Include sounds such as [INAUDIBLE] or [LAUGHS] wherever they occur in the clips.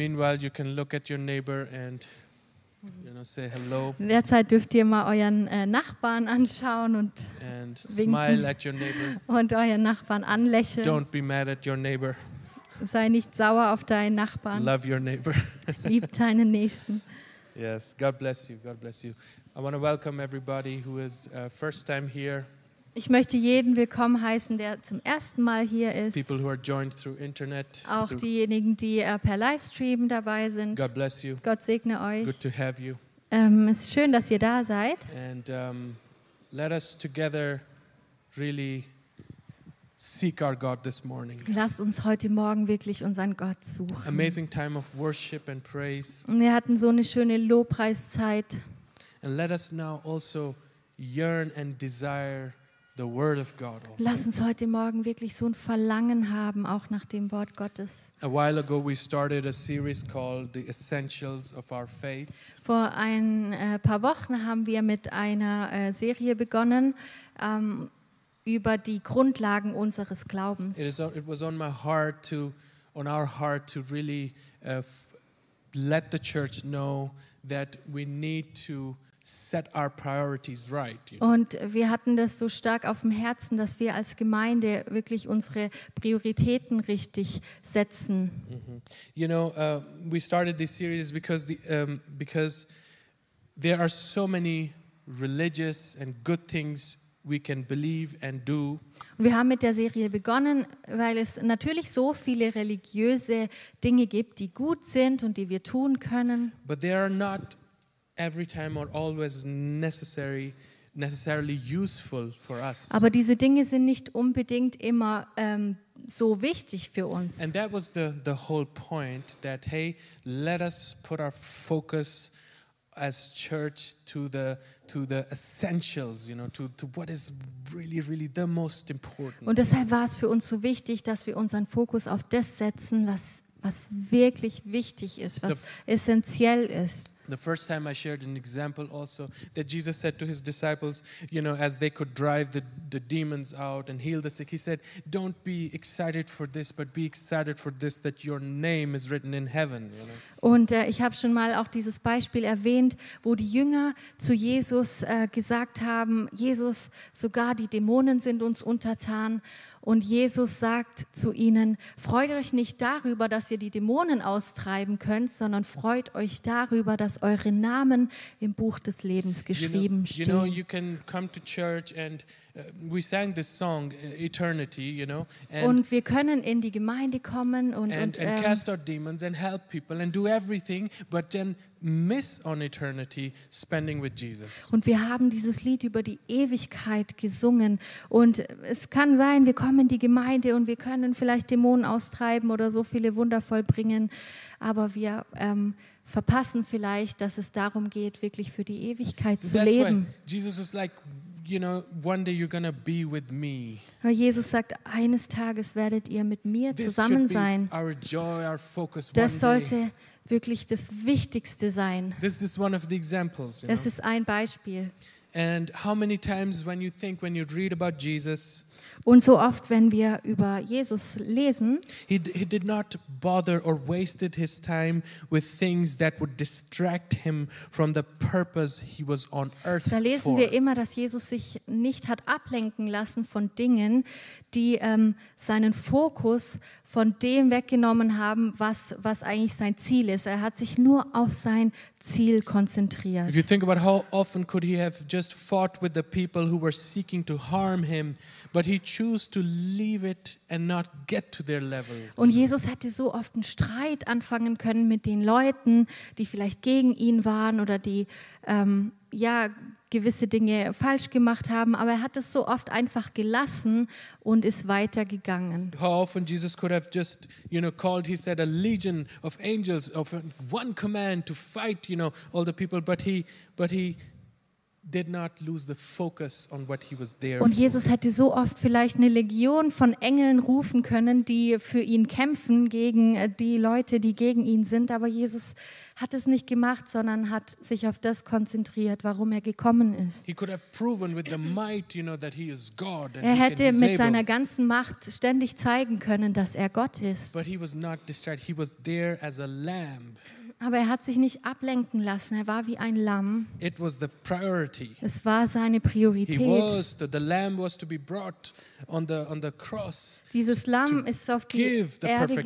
Meanwhile, you can look at your neighbor and you know say hello In der Zeit dürft ihr mal euren äh, Nachbarn anschauen und, and Winken. smile at your neighbor. und euren Nachbarn anlächeln. Don't be mad at your neighbor. Sei nicht sauer auf deinen Nachbarn. Love your neighbor. [LAUGHS] Lieb deinen Nächsten. yes. God bless you. God bless you. I want to welcome everybody who is uh, first time here. Ich möchte jeden willkommen heißen, der zum ersten Mal hier ist. Internet. Auch diejenigen, die äh, per Livestream dabei sind. God bless you. Gott segne euch. Good to have you. Ähm, es ist schön, dass ihr da seid. And um, let us together really seek our God this morning. Lasst uns heute Morgen wirklich unseren Gott suchen. Amazing time of worship and praise. Und wir hatten so eine schöne Lobpreiszeit. And let us now also yearn and desire the Word of God Lass also. uns heute Morgen wirklich so ein Verlangen haben, auch nach dem Wort Gottes. A while ago, we started a series called The Essentials of Our Faith. Vor ein äh, paar Wochen haben wir mit einer äh, Serie begonnen ähm, über die Grundlagen unseres Glaubens. It, is, it was on my heart to, on our heart to really uh, let the church know that we need to set our priorities right. you know. Und wir hatten das so stark auf dem Herzen, dass wir als Gemeinde wirklich unsere Prioritäten richtig setzen. You know, uh, we started this series because the um, because there are so many religious and good things we can believe and do, Und wir haben mit der Serie begonnen, weil es natürlich so viele religiöse Dinge gibt, die gut sind und die wir tun können. but they are not every time or always necessary necessarily useful for us. Aber diese Dinge sind nicht unbedingt immer ähm, so wichtig für uns. And that was the the whole point. That hey, let us put our focus as church to the to the essentials. You know, to to what is really really the most important. Und deshalb war es für uns so wichtig, dass wir unseren Fokus auf das setzen, was, was wirklich wichtig ist, was essentiell ist. The first time I shared an example also that Jesus said to his disciples, you know, as they could drive the, the demons out and heal the sick, he said, Don't be excited for this, but be excited for this that your name is written in heaven. You know? Und äh, ich habe schon mal auch dieses Beispiel erwähnt, wo die Jünger zu Jesus äh, gesagt haben, Jesus, sogar die Dämonen sind uns untertan. Und Jesus sagt zu ihnen, freut euch nicht darüber, dass ihr die Dämonen austreiben könnt, sondern freut euch darüber, dass eure Namen im Buch des Lebens You know, geschrieben you know, stehen. you can come uh, we sang this song, uh, Eternity, you know, and, Und wir können in die Gemeinde kommen und, and, und and ähm, cast out demons and help people and do everything, but then miss on eternity spending with Jesus. Und wir haben dieses Lied über die Ewigkeit gesungen. Und es kann sein, wir kommen in die Gemeinde und wir können vielleicht Dämonen austreiben oder so viele Wunder vollbringen. Aber wir ähm, verpassen vielleicht, dass es darum geht, wirklich für die Ewigkeit So zu leben. Jesus was like, you know, one day you're gonna be with me. Weil Jesus sagt, eines Tages werdet ihr mit mir This zusammen should be sein. our joy, our focus. Das one day. sollte wirklich das Wichtigste sein. This is one of the examples. You Das know? ist ein Beispiel. And how many times when you think, when you read about Jesus, Und so oft, wenn wir über Jesus lesen, he, he did not bother or wasted his time with things that would distract him from the purpose he was on earth Da lesen for. wir immer, dass Jesus sich nicht hat ablenken lassen von Dingen, die ähm, seinen Fokus von dem weggenommen haben, was, was eigentlich sein Ziel ist. Er hat sich nur auf sein Ziel konzentriert. If you think about how often could he have just fought with the people who were seeking to harm him, but he chose to leave it and not get to their level. Und Jesus hätte so oft einen Streit anfangen können mit den Leuten, die vielleicht gegen ihn waren oder die ähm, ja gewisse Dinge falsch gemacht haben, aber er hat es so oft einfach gelassen und ist weitergegangen. How often Jesus could have just, you know, called, he said, a legion of angels of one command to fight, you know, all the people, but he, but he Und. Jesus hätte so oft vielleicht eine Legion von Engeln rufen können, die für ihn kämpfen gegen äh, die Leute, die gegen ihn sind. Aber Jesus hat es nicht gemacht, sondern hat sich auf das konzentriert, warum er gekommen ist. Er hätte mit seiner ganzen Macht ständig zeigen können, dass er Gott ist. But he was not distracted. He was there as a lamb. Aber er hat sich nicht ablenken lassen. Er war wie ein Lamm. It was the priority. Es war seine He Priorität. was the, the lamb was to be brought on the on the cross. Dieses Lamm ist auf die Erde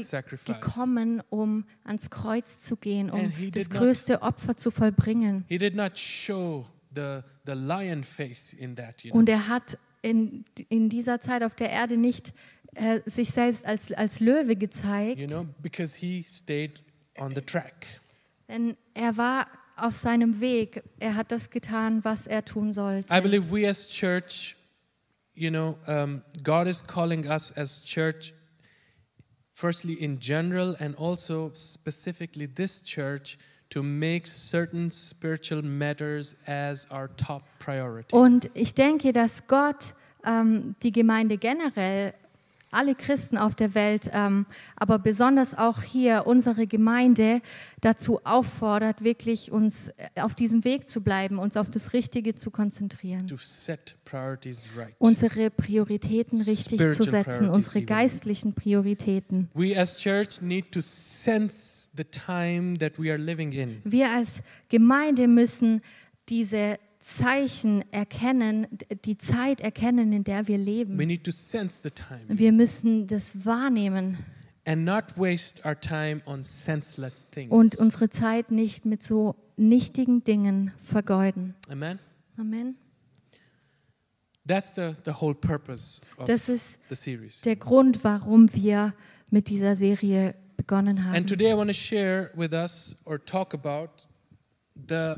gekommen, um ans Kreuz zu gehen, um he das did not- größte Opfer zu vollbringen. He did not show the the lion face in that. You know? Und er hat in, in dieser Zeit auf der Erde nicht äh, sich selbst als, als Löwe gezeigt, you know, because he stayed on the track. Denn er war auf seinem Weg. Er hat das getan, was er tun I sollte. believe we as church, you know, um, God is calling us as church, firstly in general, and also specifically this church, to make certain spiritual matters as our top priority. Und ich denke, dass Gott ähm, die Gemeinde generell, alle Christen auf der Welt, ähm, aber besonders auch hier unsere Gemeinde dazu auffordert, wirklich uns äh, auf diesem Weg zu bleiben, uns auf das Richtige zu konzentrieren, right. unsere Prioritäten richtig zu Spiritual setzen, priorities unsere even. geistlichen Prioritäten. We as church need to sense the time that we are living in. Wir als Gemeinde müssen diese Zeichen erkennen, die Zeit erkennen, in der wir leben. We need to sense the time Wir müssen das wahrnehmen and not waste our time on senseless things. und unsere Zeit nicht mit so nichtigen Dingen vergeuden. Amen. Amen. That's the, the whole purpose of Das ist the series. der Grund, warum wir mit dieser Serie begonnen And haben. today I want to share with us or talk about the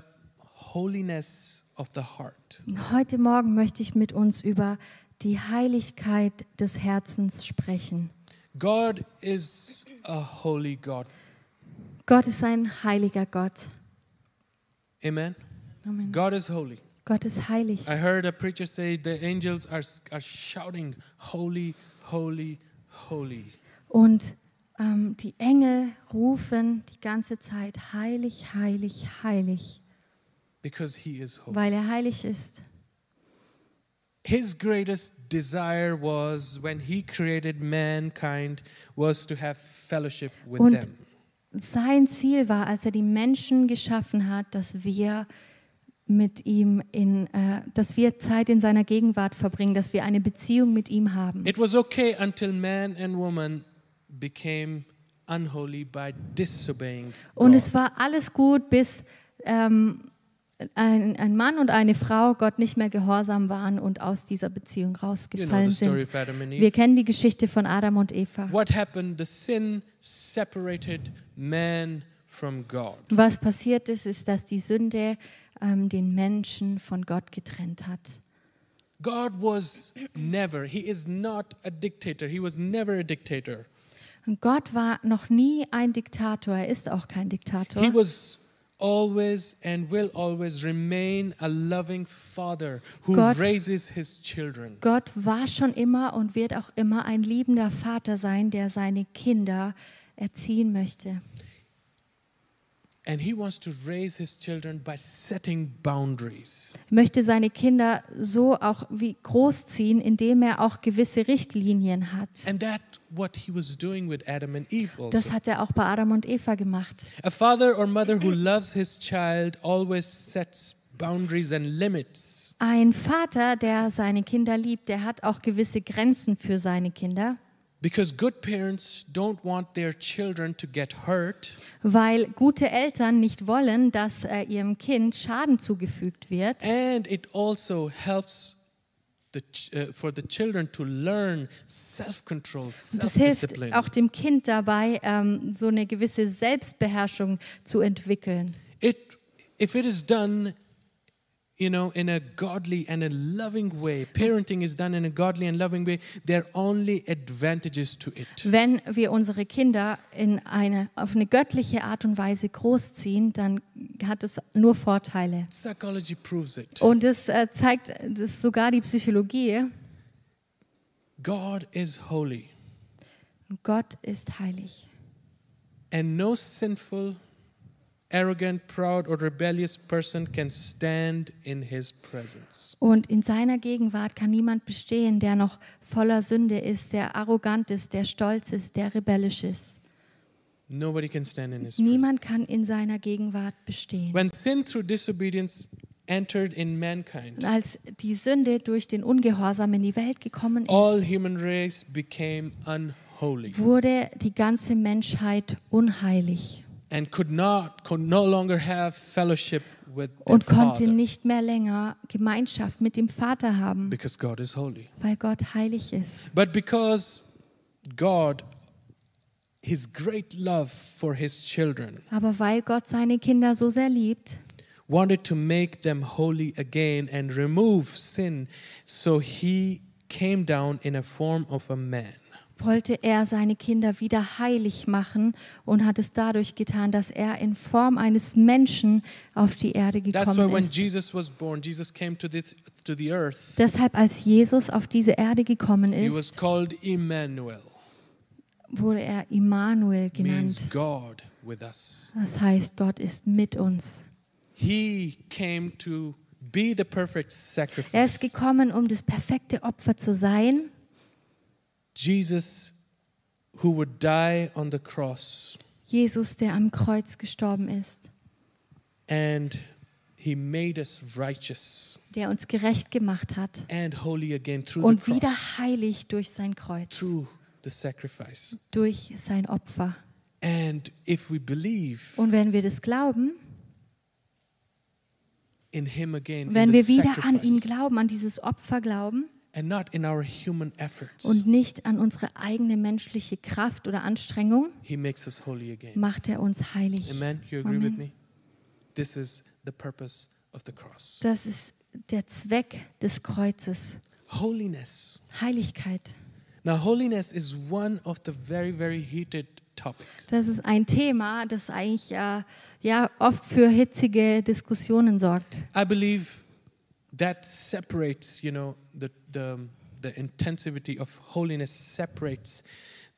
holiness of the heart. Heute Morgen möchte ich mit uns über die Heiligkeit des Herzens sprechen. God is a holy God. Gott ist ein heiliger Gott. Amen. Amen. God is holy. Gott ist heilig. I heard a preacher say the angels are, are shouting, Holy, holy, holy. Und ähm, die Engel rufen die ganze Zeit, heilig, heilig, heilig, Because he is holy. weil er heilig ist. His greatest desire was when he created mankind was to have fellowship with Und them. sein Ziel war, als er die Menschen geschaffen hat, dass wir mit ihm in, äh, dass wir Zeit in seiner Gegenwart verbringen, dass wir eine Beziehung mit ihm haben. It was okay until man and woman became unholy by disobeying Und God. es war alles gut, bis ähm, ein, ein Mann und eine Frau Gott nicht mehr gehorsam waren und aus dieser Beziehung You know rausgefallen the story sind. Wir kennen die Geschichte von Adam und Eva. What happened? The sin separated man from God. Was passiert ist, ist, dass die Sünde ähm, den Menschen von Gott getrennt hat. God was never, he is not a dictator. He was never a dictator. Und Gott war noch nie ein Diktator. Er ist auch kein Diktator. He was always and will always remain a loving father who Gott- raises his children. Gott war schon immer und wird auch immer ein liebender Vater sein, der seine Kinder erziehen möchte. And he wants to raise his children by setting boundaries. Er möchte seine Kinder so auch wie großziehen, indem er auch gewisse Richtlinien hat. And that what he was doing with Adam and Eve. Das hat er auch bei Adam und Eva gemacht. A father or mother who loves his child always sets boundaries and limits. Ein Vater, der seine Kinder liebt, der hat auch gewisse Grenzen für seine Kinder, Because good parents don't want their children to get hurt. weil gute Eltern nicht wollen, dass äh, ihrem Kind Schaden zugefügt wird. And it also helps the uh, for the children to learn self-control, Und das hilft auch dem Kind dabei, ähm, so eine gewisse Selbstbeherrschung zu entwickeln. It, if it is done you know, in a godly and a loving way, parenting is done in a godly and loving way, there are only advantages to it. Wenn wir unsere Kinder in eine, auf eine göttliche Art und Weise großziehen, dann hat es nur Vorteile. Psychology proves it. Und das äh, zeigt das sogar die Psychologie. God is holy, Gott ist heilig. and no sinful, arrogant, proud, or rebellious person can stand in his presence. Und in seiner Gegenwart kann niemand bestehen, der noch voller Sünde ist, der arrogant ist, der stolz ist, der rebellisch ist. Nobody can stand in his presence. Niemand kann in seiner Gegenwart bestehen. When sin through disobedience entered in mankind, Und als die Sünde durch den Ungehorsam in die Welt gekommen all ist, human race became unholy wurde die ganze Menschheit unheilig could not could no longer have fellowship with their und konnte Father nicht mehr länger Gemeinschaft mit dem Vater haben, because God is holy. weil Gott heilig ist. But because God his great love for his children Aber weil Gott seine Kinder so sehr liebt, wanted to make them holy again and remove sin, so he came down in a form of a man. Wollte er seine Kinder wieder heilig machen und hat es dadurch getan, dass er in Form eines Menschen auf die Erde gekommen when ist. Jesus was born, Jesus came to this to the earth. Deshalb, als Jesus auf diese Erde gekommen ist, wurde er Immanuel genannt. Das heißt, Gott ist mit uns. He came to be the perfect Er ist gekommen, um das perfekte Opfer zu sein. Jesus, who would die on the cross, Jesus, der am Kreuz gestorben ist, and he made us righteous der uns gerecht gemacht hat and holy again through the und cross, wieder heilig durch sein Kreuz, through the sacrifice. durch sein Opfer. And if we believe Und wenn wir das glauben, in him again, wenn in the wir wieder an ihn sacrifice, glauben, an dieses Opfer glauben and not in our human efforts, und nicht an unsere eigene menschliche Kraft oder Anstrengung, he makes us holy again. macht er uns heilig. Amen. You agree with Amen. me? This is the purpose of the cross. Das ist der Zweck des Kreuzes. Holiness. Heiligkeit. Now, holiness is one of the very, very heated topic. Das ist ein Thema, das eigentlich äh, ja oft für hitzige Diskussionen sorgt. I believe that separates, you know, the, the, the intensivity of holiness separates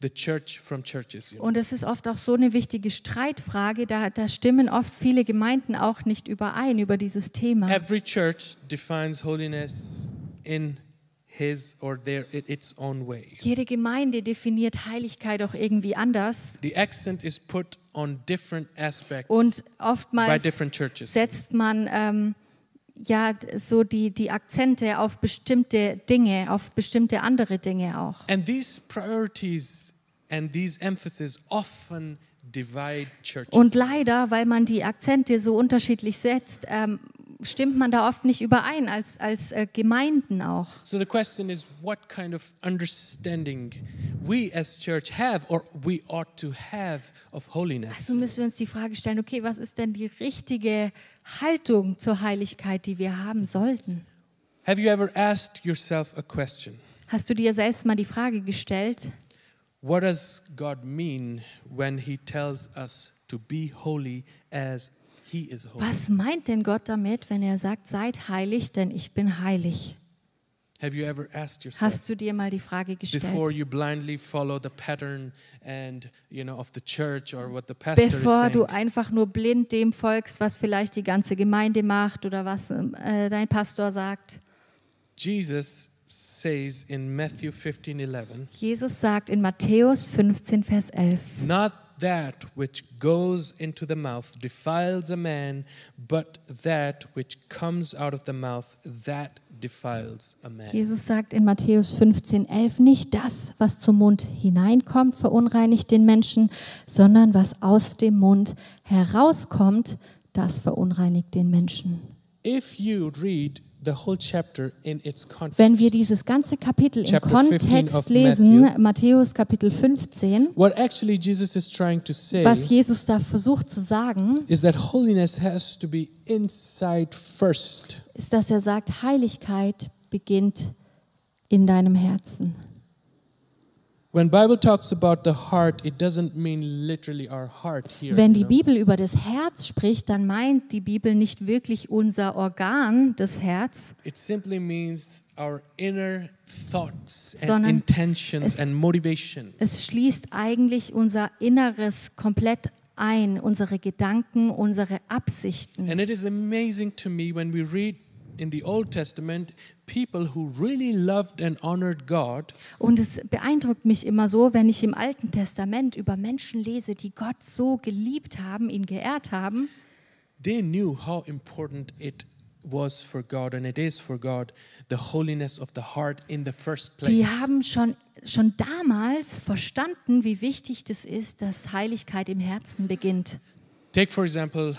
the church from churches. You know? Und es ist oft auch so eine wichtige Streitfrage. Da, da stimmen oft viele Gemeinden auch nicht überein über dieses Thema. Every church defines holiness in his or their its own way. Jede Gemeinde definiert Heiligkeit auch irgendwie anders. The accent is put on different aspects Und by oftmals different churches. setzt man ähm, ja so die, die Akzente auf bestimmte Dinge, auf bestimmte andere Dinge auch. And these priorities and these emphasis often divide churches. Und leider, weil man die Akzente so unterschiedlich setzt, ähm, stimmt man da oft nicht überein, als, als äh, Gemeinden auch. so the question is what kind of understanding we as church have or we ought to have of holiness. Also müssen wir uns die Frage stellen, okay, was ist denn die richtige Haltung zur Heiligkeit, die wir haben sollten? Have you ever asked yourself a question? Hast du dir selbst mal die Frage gestellt, What does God mean when he tells us to be holy as? Was meint denn Gott damit, wenn er sagt, seid heilig, denn ich bin heilig? Have you ever asked yourself Hast du dir mal die Frage before gestellt? you blindly follow the pattern and you know of the church or what the pastor is Bevor du einfach nur blind dem folgst, was vielleicht die ganze Gemeinde macht oder was äh, dein Pastor sagt. Jesus says in Matthew 15:11, Jesus sagt in Matthäus 15, Vers 11, "Not that which goes into the mouth defiles a man, but that which comes out of the mouth that defiles a man." Jesus sagt in Matthäus 15, 11, nicht das, was zum Mund hineinkommt, verunreinigt den Menschen, sondern was aus dem Mund herauskommt, das verunreinigt den Menschen. If you read the whole chapter in its context, Wenn wir dieses ganze Kapitel im Chapter 15 Kontext lesen. Matthäus Kapitel 15, what actually Jesus is trying to say was Jesus da versucht zu sagen, is that holiness has to be inside first. ist, dass er sagt, Heiligkeit beginnt in deinem Herzen. Wenn die. Bibel über das Herz spricht, dann meint die Bibel nicht wirklich unser Organ, das Herz, It simply means our inner thoughts and Sondern intentions es- and motivations. es schließt eigentlich unser Inneres komplett ein, unsere Gedanken, unsere Absichten. And it is amazing to me when we read in the Old Testament people who really loved and honored God, Und es beeindruckt mich immer so, wenn ich im Alten Testament über Menschen lese, die Gott so geliebt haben, ihn geehrt haben. they knew how important it was for God and it is for God, the holiness of the heart in the first place. Die haben schon, schon damals verstanden, wie wichtig das ist, dass Heiligkeit im Herzen beginnt. Take for example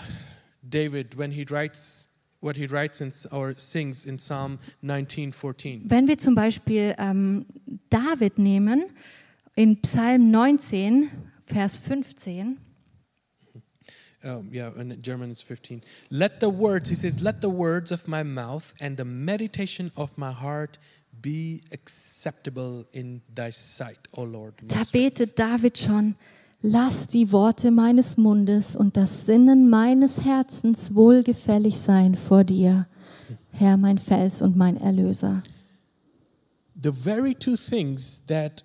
David when he writes what he writes in, or sings in Psalm 19:14. Wenn wir zum Beispiel ähm, David nehmen, in Psalm 19, Vers 15, Um, yeah, in German it's 15. Let the words, he says, let the words of my mouth and the meditation of my heart be acceptable in thy sight, O Lord. da strength." betet David schon, lass die Worte meines Mundes und das Sinnen meines Herzens wohlgefällig sein vor dir, Herr mein Fels und mein Erlöser. The very two things that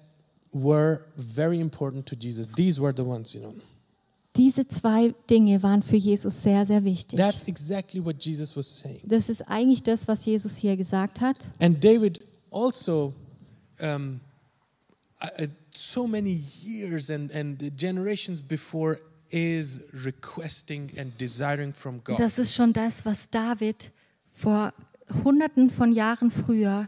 were very important to Jesus, these were the ones, you know. Diese zwei Dinge waren für Jesus sehr, sehr wichtig. That's exactly what Jesus was saying. Das ist eigentlich das, was Jesus hier gesagt hat. And David also, um, uh, so many years and, and generations before, is requesting and desiring from God. Das ist schon das, was David vor Hunderten von Jahren früher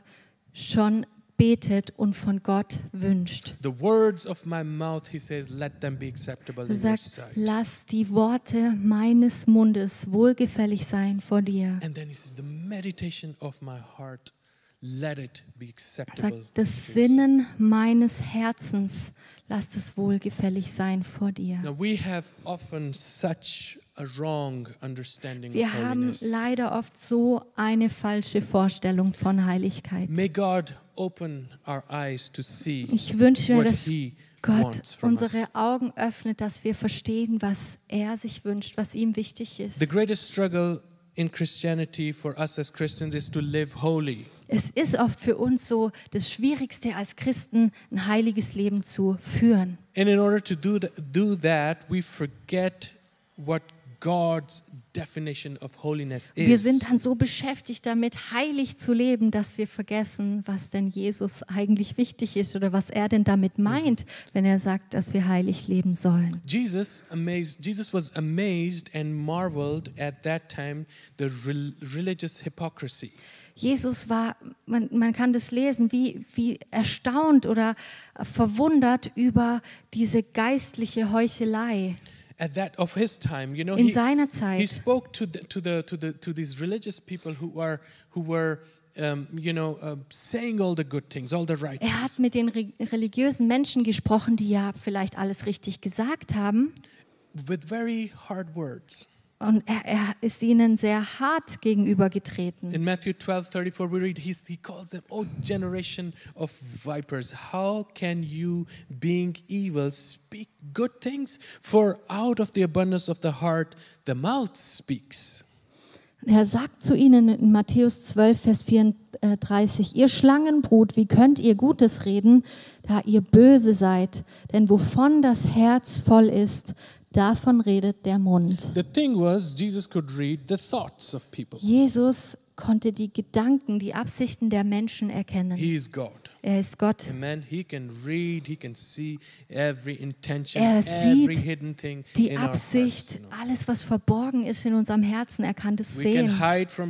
schon betet und von Gott wünscht. The words of my mouth, he says, let them be acceptable Er in your sagt, sight. lass die Worte meines Mundes wohlgefällig sein vor dir. And then he says, the meditation of my heart, let it be acceptable. sagt, das your sight." Sinnen meines Herzens, lass es wohlgefällig sein vor dir. Now we have often such a wrong understanding Wir of haben leider oft so eine falsche Vorstellung von Heiligkeit. May God open our eyes to see Ich wünsche mir, dass Gott unsere Augen öffnet, dass wir verstehen, was er sich wünscht, was ihm wichtig The ist. greatest struggle in Christianity for us as Christians is to live holy. Es ist oft für uns so das Schwierigste als Christen, ein heiliges Leben zu führen. And in order to do, th- do that, we forget what God's definition of holiness is. Wir sind dann so beschäftigt damit, heilig zu leben, dass wir vergessen, was denn Jesus eigentlich wichtig ist oder was er denn damit meint, wenn er sagt, dass wir heilig leben sollen. Jesus amazed Jesus was amazed and marveled at that time the rel- religious hypocrisy. Jesus war, man, man kann das lesen, wie, wie erstaunt oder verwundert über diese geistliche Heuchelei At that of his time, you know, in he, seiner he Zeit. spoke to the, to the to the to these religious people who are who were um, you know uh, saying all the good things, all the right Er hat mit den re religiösen Menschen gesprochen, die ja vielleicht alles richtig gesagt haben. with very hard words. Und er, er ist ihnen sehr hart gegenübergetreten. In Matthew 12, 34, we read, he calls them, Oh, generation of vipers, how can you, being evil, speak good things? For out of the abundance of the heart, the mouth speaks. Er sagt zu ihnen in Matthäus 12, Vers 34, ihr Schlangenbrut, wie könnt ihr Gutes reden, da ihr böse seid? Denn wovon das Herz voll ist, davon redet der Mund. The thing was, Jesus could read the thoughts of people. Jesus konnte die Gedanken, die Absichten der Menschen erkennen. He is God. Er ist Gott. Amen. He can read, he can see every intention, Er every sieht hidden thing Die. Absicht, alles, was verborgen ist in unserem Herzen, er kann das sehen.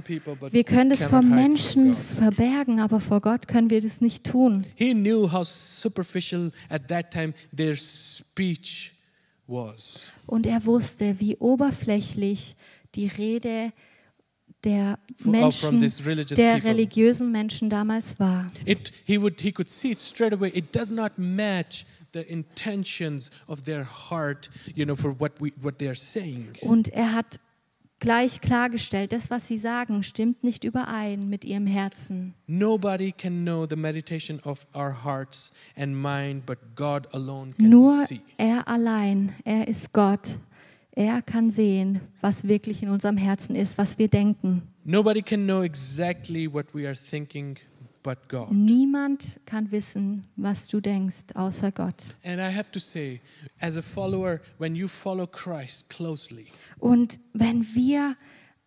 people, Wir können das vor Menschen verbergen, aber vor Gott können wir das nicht tun. He knew how superficial at that time their speech. Und er wusste, wie oberflächlich die Rede der from Menschen, der people. religiösen Menschen damals war. It, he, would, he could see it straight away. It does not match the intentions of their heart, you know, for what, we, what they are saying. Und er hat gleich klargestellt, das, was sie sagen, stimmt nicht überein mit ihrem Herzen. Nobody can know the meditation of our hearts and mind, but God alone can Nur see. er allein, er ist Gott. Er kann sehen, was wirklich in unserem Herzen ist, was wir denken. Nobody can know exactly what we are thinking but God. Niemand kann wissen, was du denkst, außer Gott. And I have to say, as a follower, when you follow Christ closely, Und wenn wir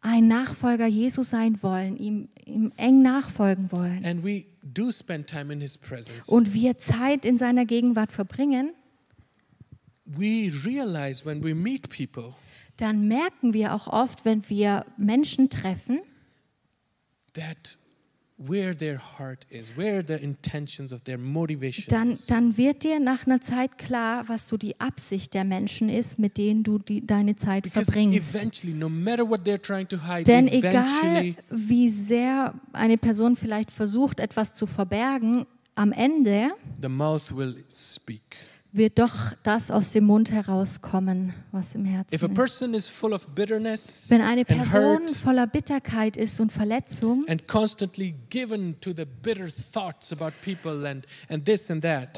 ein Nachfolger Jesu sein wollen, ihm, ihm eng nachfolgen wollen and we do spend time in His presence, und wir Zeit in seiner Gegenwart verbringen, we realize when we meet people dann merken wir auch oft, wenn wir Menschen treffen, that where their heart is, where the intentions of their motivation dann, dann wird dir nach einer Zeit klar, was so die Absicht der Menschen ist, mit denen du die, deine Zeit Because verbringst. eventually, no matter what they're trying to hide, Denn egal, wie sehr eine Person vielleicht versucht, etwas zu verbergen, am Ende the mouth will speak. Wird doch das aus dem Mund herauskommen, was im Herzen ist. Wenn eine Person voller Bitterkeit ist und Verletzung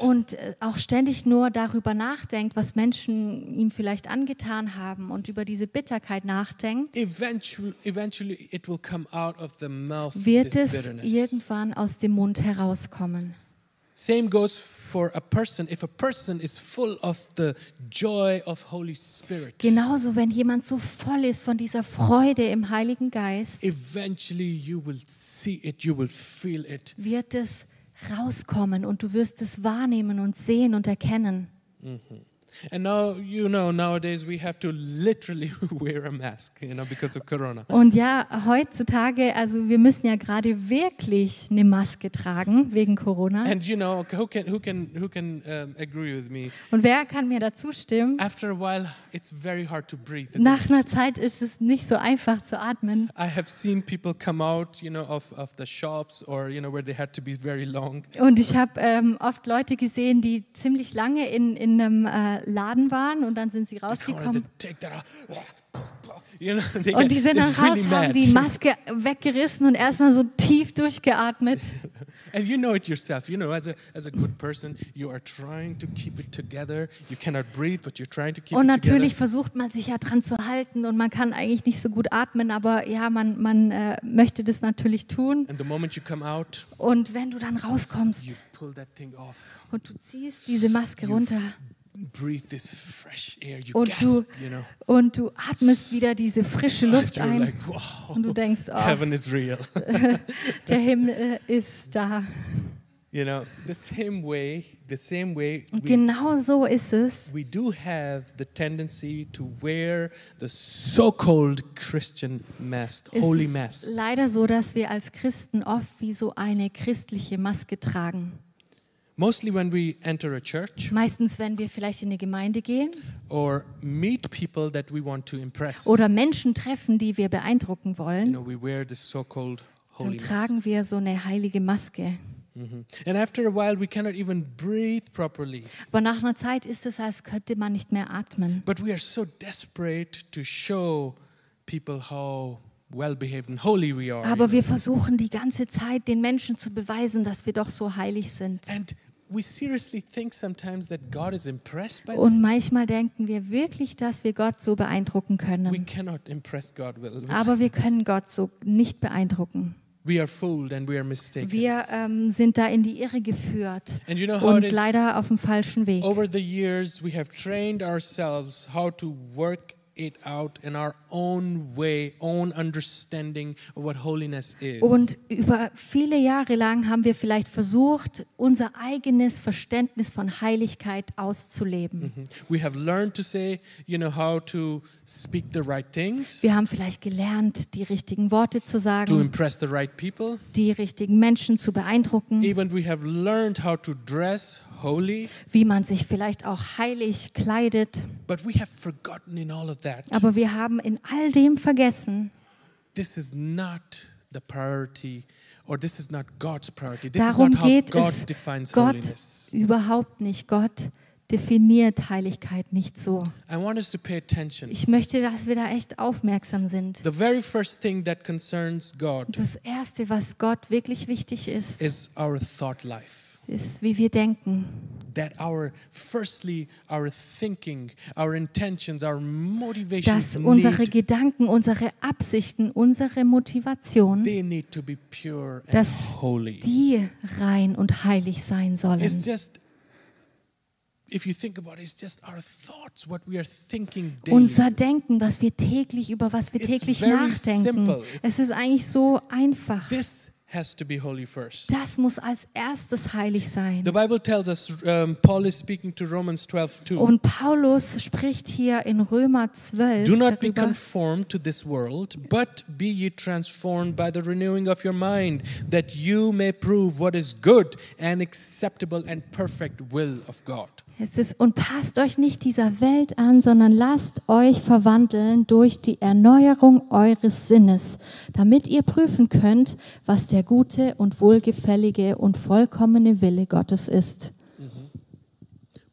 und äh, auch ständig nur darüber nachdenkt, was Menschen ihm vielleicht angetan haben und über diese Bitterkeit nachdenkt, wird es irgendwann aus dem Mund herauskommen. Same goes for a person. If a person is full of the joy of Holy Spirit, Genauso, wenn jemand so voll ist von dieser Freude im Heiligen Geist, eventually you will see it, you will feel it. wird es rauskommen und du wirst es wahrnehmen und sehen und erkennen. And now, you know, nowadays we have to literally [LAUGHS] wear a mask, you know, because of Corona. Und ja, heutzutage, also wir müssen ja gerade wirklich eine Maske tragen wegen Corona. And you know, who can who can who can um, agree with me? Und wer kann mir dazu stimmen? After a while, it's very hard to breathe. Nach einer Zeit ist es nicht so einfach zu atmen. I have seen people come out, you know, of, of the shops or you know where they had to be very long, Und ich habe ähm, oft Leute gesehen, die ziemlich lange in, in einem äh, Laden waren und dann sind sie rausgekommen. Und die sind dann raus, haben die Maske weggerissen und erstmal so tief durchgeatmet. [LAUGHS] And you know it yourself. You know, as a as a good person, you are trying to keep it together. You cannot breathe, but you're trying to keep Und it natürlich together. versucht man sich ja dran zu halten und man kann eigentlich nicht so gut atmen, aber ja, man, man äh, möchte das natürlich tun. And the moment you come out, Und wenn du dann rauskommst und du ziehst diese Maske runter breathe this fresh air. You Und du- you know, und du atmest wieder diese frische Luft ein und du denkst, oh, heaven is real. [LAUGHS] der Himmel äh, ist da. you know, the same way, the same way. Und we- genau so ist es. we do have the tendency to wear the so-called Christian mask, holy mask. leider so, dass wir als Christen oft wie so eine christliche Maske tragen. Mostly when we enter a church Meistens, wenn wir vielleicht in eine Gemeinde gehen or meet people that we want to impress. oder Menschen treffen, die wir beeindrucken you wollen, know, we wear this so-called dann holy mask. tragen wir so eine heilige Maske. Mhm. And after a while, we cannot even breathe properly. Aber nach einer Zeit ist es, als könnte man nicht mehr atmen. But we are so desperate to show people how well-behaved and holy we are. you Aber wir versuchen die ganze Zeit den Menschen zu beweisen, dass wir doch so heilig sind. And we seriously think sometimes that God is impressed by Und manchmal denken wir wirklich, dass wir Gott so beeindrucken können. cannot impress God. Well, Aber wir können Gott so nicht beeindrucken. we are fooled and we are mistaken. Wir ähm, sind da in die Irre geführt and you know how it und leider auf dem falschen Weg. Over the years, we have trained ourselves how to work it out in our own way, own understanding of what holiness is. Und über viele Jahre lang haben wir vielleicht versucht, unser eigenes Verständnis von Heiligkeit auszuleben. Mhm. We have learned to say, you know, how to speak the right things, Wir haben vielleicht gelernt, die richtigen Worte zu to sagen, impress the right people. die richtigen Menschen zu beeindrucken, Even we have learned how to dress holy, wie man sich vielleicht auch heilig kleidet. but we have forgotten in all of that Aber wir haben in all dem vergessen, this is not the priority or this is not God's priority. This Darum is not how geht God es defines Gott holiness. überhaupt nicht. Gott definiert Heiligkeit nicht so. Ich möchte, dass wir da echt aufmerksam sind. God Das Erste, was Gott wirklich wichtig ist, is. Ist, wie wir denken. That our, firstly, our thinking, our intentions, our motivations Dass unsere Gedanken, unsere Absichten, unsere Motivation, they need to be pure and dass holy. die rein und heilig sein sollen. it's just. Unser Denken, was wir täglich, über was wir täglich nachdenken. Es ist eigentlich so einfach. This has to be holy first. Das muss als erstes heilig sein. The Bible tells us, um, Paul is speaking to Romans 12 2. Und Paulus spricht hier in Römer 12 Do not be conformed to this world, but be ye transformed by the renewing of your mind, that you may prove what is good and acceptable and perfect will of God. Es ist, und passt euch nicht dieser Welt an, sondern lasst euch verwandeln durch die Erneuerung eures Sinnes, damit ihr prüfen könnt, was der gute und wohlgefällige und vollkommene Wille Gottes ist.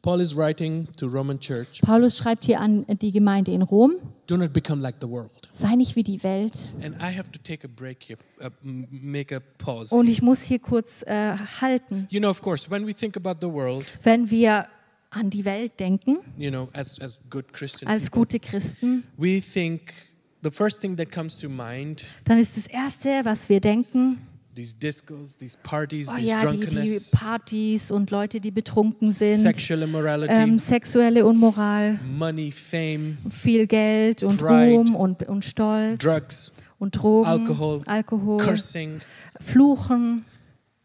Paul is writing to Roman church, Paulus schreibt hier an die Gemeinde in Rom, do not become like the world. sei nicht wie die Welt. And I have to take a break here, uh, make a pause. Und ich muss hier kurz äh, halten. You know, of course, when we think about the world, Wenn wir an die Welt denken, you know, as, as good Christian als people, gute Christen, we think the first thing that comes to mind dann ist das Erste, was wir denken, these discos, these parties, oh these ja, die, die Partys und Leute, die betrunken sind, sexual immorality, ähm, sexuelle Unmoral, money, fame, viel Geld und Pride, Ruhm und, und Stolz drugs, und Drogen, Alkohol, Alkohol, cursing. Fluchen.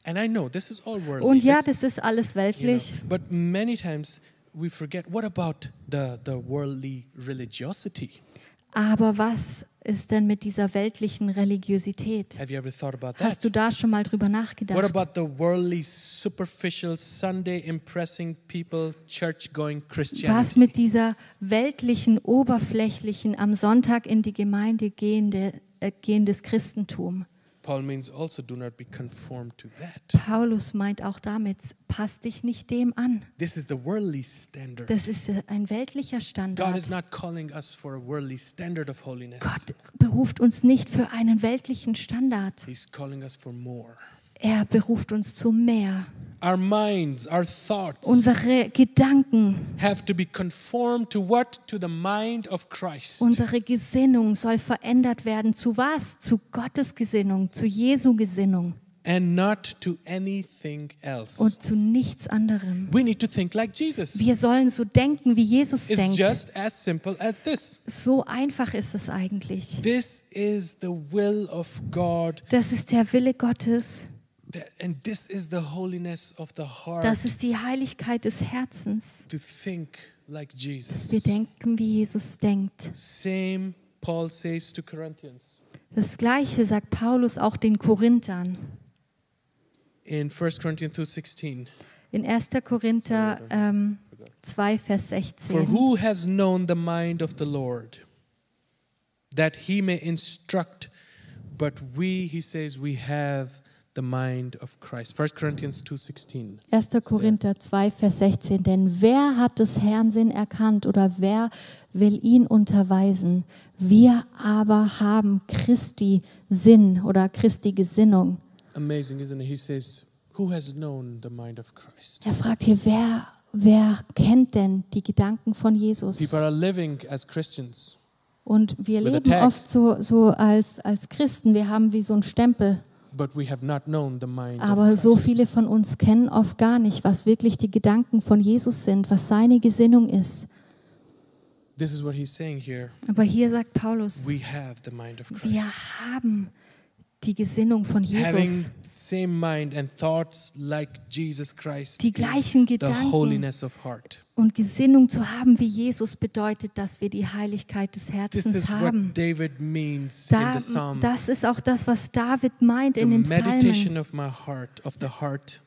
Und ja, this- das ist alles you know, weltlich. but many times we forget what about the, the worldly religiosity? Aber was ist denn mit dieser weltlichen Religiosität? Have you ever thought about that? Hast du da schon mal drüber What nachgedacht? about the worldly, superficial, Sunday impressing people, church going Was Christianity? mit dieser weltlichen, oberflächlichen, am Sonntag in die Gemeinde gehende, äh, gehendes Christentum? Paul means also do not be conformed to that. Paulus meint auch damit, passt dich nicht dem an. This is the worldly standard. Das ist äh, ein weltlicher God is Standard. not calling us for a worldly standard of holiness. Gott beruft uns nicht für einen weltlichen Standard. He's calling us for more. Er beruft uns zu mehr. Our minds, our thoughts Unsere Gedanken, have to be conformed to what? To the mind of Christ. unsere Gesinnung soll verändert werden. Zu was? Zu Gottes Gesinnung, zu Jesu Gesinnung and not to anything else. und zu nichts anderem. We need to think like Jesus. Wir sollen so denken, wie Jesus It's denkt. just as simple as this. So einfach ist es eigentlich. This is the will of God, Das ist der Wille Gottes. That- and this is the holiness of the heart Das ist die Heiligkeit des Herzens. to think like Dass wir denken, wie Jesus denkt. Same Paul says to Corinthians Das Gleiche sagt Paulus auch den Korinthern. in 1 Corinthians 2:16. In 1. Korinther ähm, 2, Vers For 16. who has known the mind of the Lord that he may instruct but we he says we have the mind of Christ. 1 Corinthians 2:16. 1. Korinther 2, Vers 16. Denn wer hat des Herrn Sinn erkannt oder wer will ihn unterweisen? Wir aber haben Christi Sinn oder Christi Gesinnung. Amazing, isn't it? He says, Who has known the mind of Christ? Er fragt hier, wer, wer kennt denn die Gedanken von Jesus? People are living as Christians, Und wir leben oft so, so als, als Christen, wir haben wie so einen Stempel. But we have not known the mind Aber so viele von uns kennen oft gar nicht, was wirklich die Gedanken von Jesus sind, was seine Gesinnung ist. This is what he's saying here. Aber hier sagt Paulus, We have the mind of wir haben die Gesinnung von Jesus. Die gleichen the Gedanken. holiness of heart. Und Gesinnung zu haben wie Jesus bedeutet, dass wir die Heiligkeit des Herzens haben. Da, in the psalm. das ist auch das, was David meint in den Psalmen.